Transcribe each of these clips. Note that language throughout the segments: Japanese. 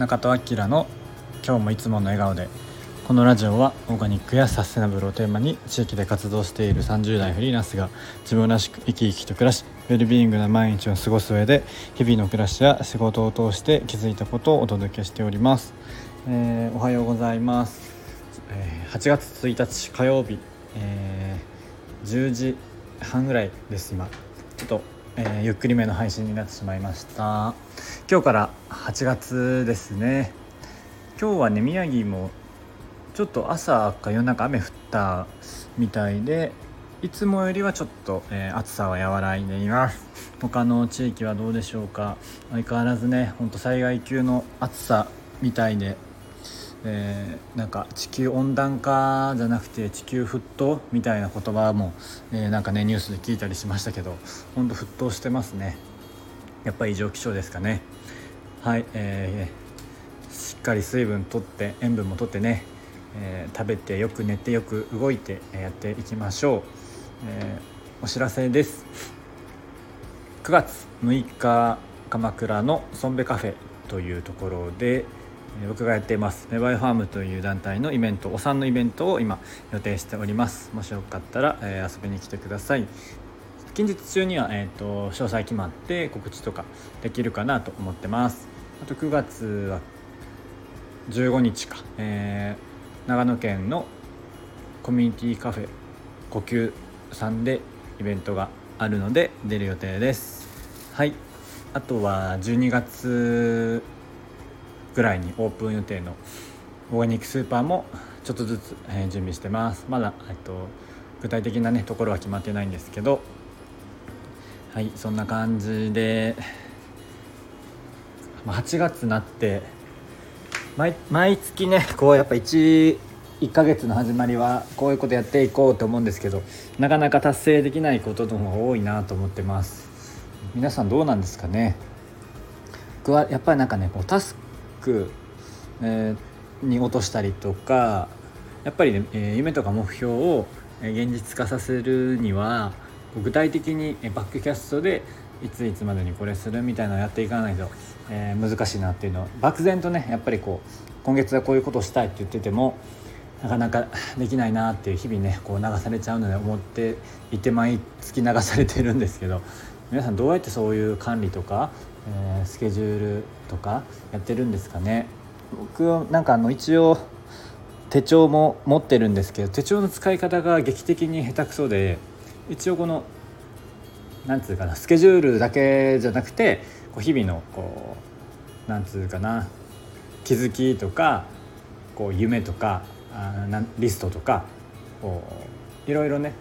中戸明の今日もいつもの笑顔でこのラジオはオーガニックやサステナブルをテーマに地域で活動している30代フリーランスが自分らしく生き生きと暮らしウェルビーイングな毎日を過ごす上で日々の暮らしや仕事を通して気づいたことをお届けしております、えー、おはようございます、えー、8月1日火曜日、えー、10時半ぐらいです今。ちょっと、えー、ゆっくりめの配信になってしまいました。今日から8月ですね。今日はね宮城もちょっと朝か夜中雨降ったみたいでいつもよりはちょっと、えー、暑さは和らいでいます。他の地域はどうでしょうか。相変わらずねほんと災害級の暑さみたいでえー、なんか地球温暖化じゃなくて地球沸騰みたいな言葉も、えー、なんかねニュースで聞いたりしましたけどほんと沸騰してますね。やっぱり異常気象ですかね。はい、えー、しっかり水分とって塩分もとってね、えー、食べてよく寝てよく動いてやっていきましょう、えー、お知らせです。9月6日鎌倉のソンベカフェというところで僕がやっています。メバイファームという団体のイベントお産のイベントを今予定しております。もしよかったら、え、遊びに来てください。近日中には、えーと、詳細決まって告知とかできるかなと思ってます。あと9月は15日か、えー、長野県のコミュニティカフェ呼吸さんでイベントがあるので出る予定です。はい。あとは12月ぐらいにオープン予定のオーガニックスーパーもちょっとずつ、え準備してます。まだ、えっと、具体的なねところは決まってないんですけど。はいそんな感じで。8月になって毎毎月ねこうやっぱ 1, 1ヶ月の始まりはこういうことやっていこうと思うんですけどなかなか達成できないことの方が多いなと思ってます。皆さんどうなんですかね？僕はやっぱりなんかねこうタスク、えー、に落としたりとかやっぱりね、夢とか目標を現実化させるには具体的にバックキャストでいついつまでにこれするみたいなのをやっていかないと、え、難しいなっていうのは漠然とねやっぱりこう今月はこういうことをしたいって言っててもなかなか できないなっていう日々ねこう流されちゃうので思っていて毎月流されてるんですけど皆さんどうやってそういう管理とかえー、スケジュールとかやってるんですかね。僕はなんかあの一応手帳も持ってるんですけど手帳の使い方が劇的に下手くそで一応このなんつうかなスケジュールだけじゃなくてこう日々のこうなんつうかな気づきとかこう夢とかあなリストとかこういろいろね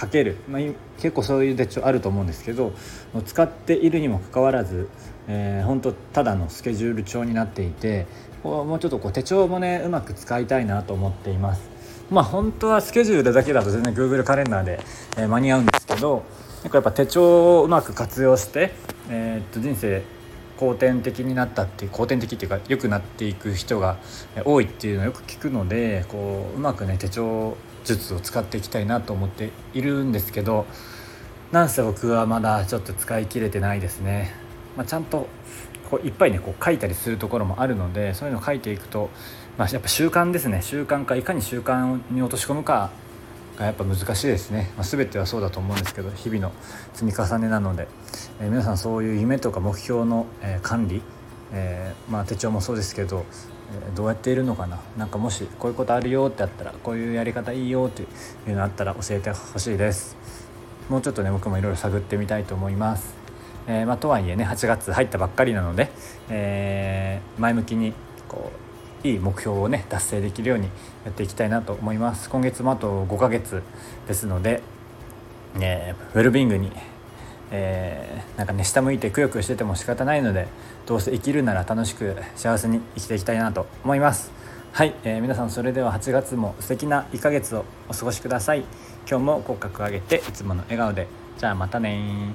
かける、まあ、結構そういう手帳あると思うんですけど使っているにもかかわらず、えー、本当ただのスケジュール帳になっていてもうちょっとこう手帳もねうまく使いたいなと思っています。まあ本当はスケジュールだけだと全然 Google カレンダーで、えー、間に合うんですけどやっぱ手帳をうまく活用して、えー、っと人生後天的になったっていう後天的っていうか良くなっていく人が多いっていうのをよく聞くのでこううまくね手帳術を使っていきたいなと思っているんですけどなんせ僕はまだちょっと使い切れてないですね、まあ、ちゃんとこういっぱいねこう書いたりするところもあるのでそういうのを書いていくと、まあ、やっぱ習慣ですね。習慣化いかに習慣に落とし込むかがやっぱ難しいですね、まあ、全てはそうだと思うんですけど日々の積み重ねなので、えー、皆さんそういう夢とか目標の、えー、管理、えー、まあ、手帳もそうですけどえどうやっているのかな。なんかもしこういうことあるよってあったらこういうやり方いいよっていうのあったら教えてほしいです。もうちょっとね僕もいろいろ探ってみたいと思います、えー、まあ、とはいえね8月入ったばっかりなので、えー、前向きにこういい目標をね達成できるようにやっていきたいなと思います。今月もあと5ヶ月ですので、ね、ウェルビングにえー、なんかね下向いてくよくよしてても仕方ないのでどうせ生きるなら楽しく幸せに生きていきたいなと思います。はい、えー、皆さんそれでは8月も素敵な1ヶ月をお過ごしください。今日も口角上げていつもの笑顔で。じゃあまたね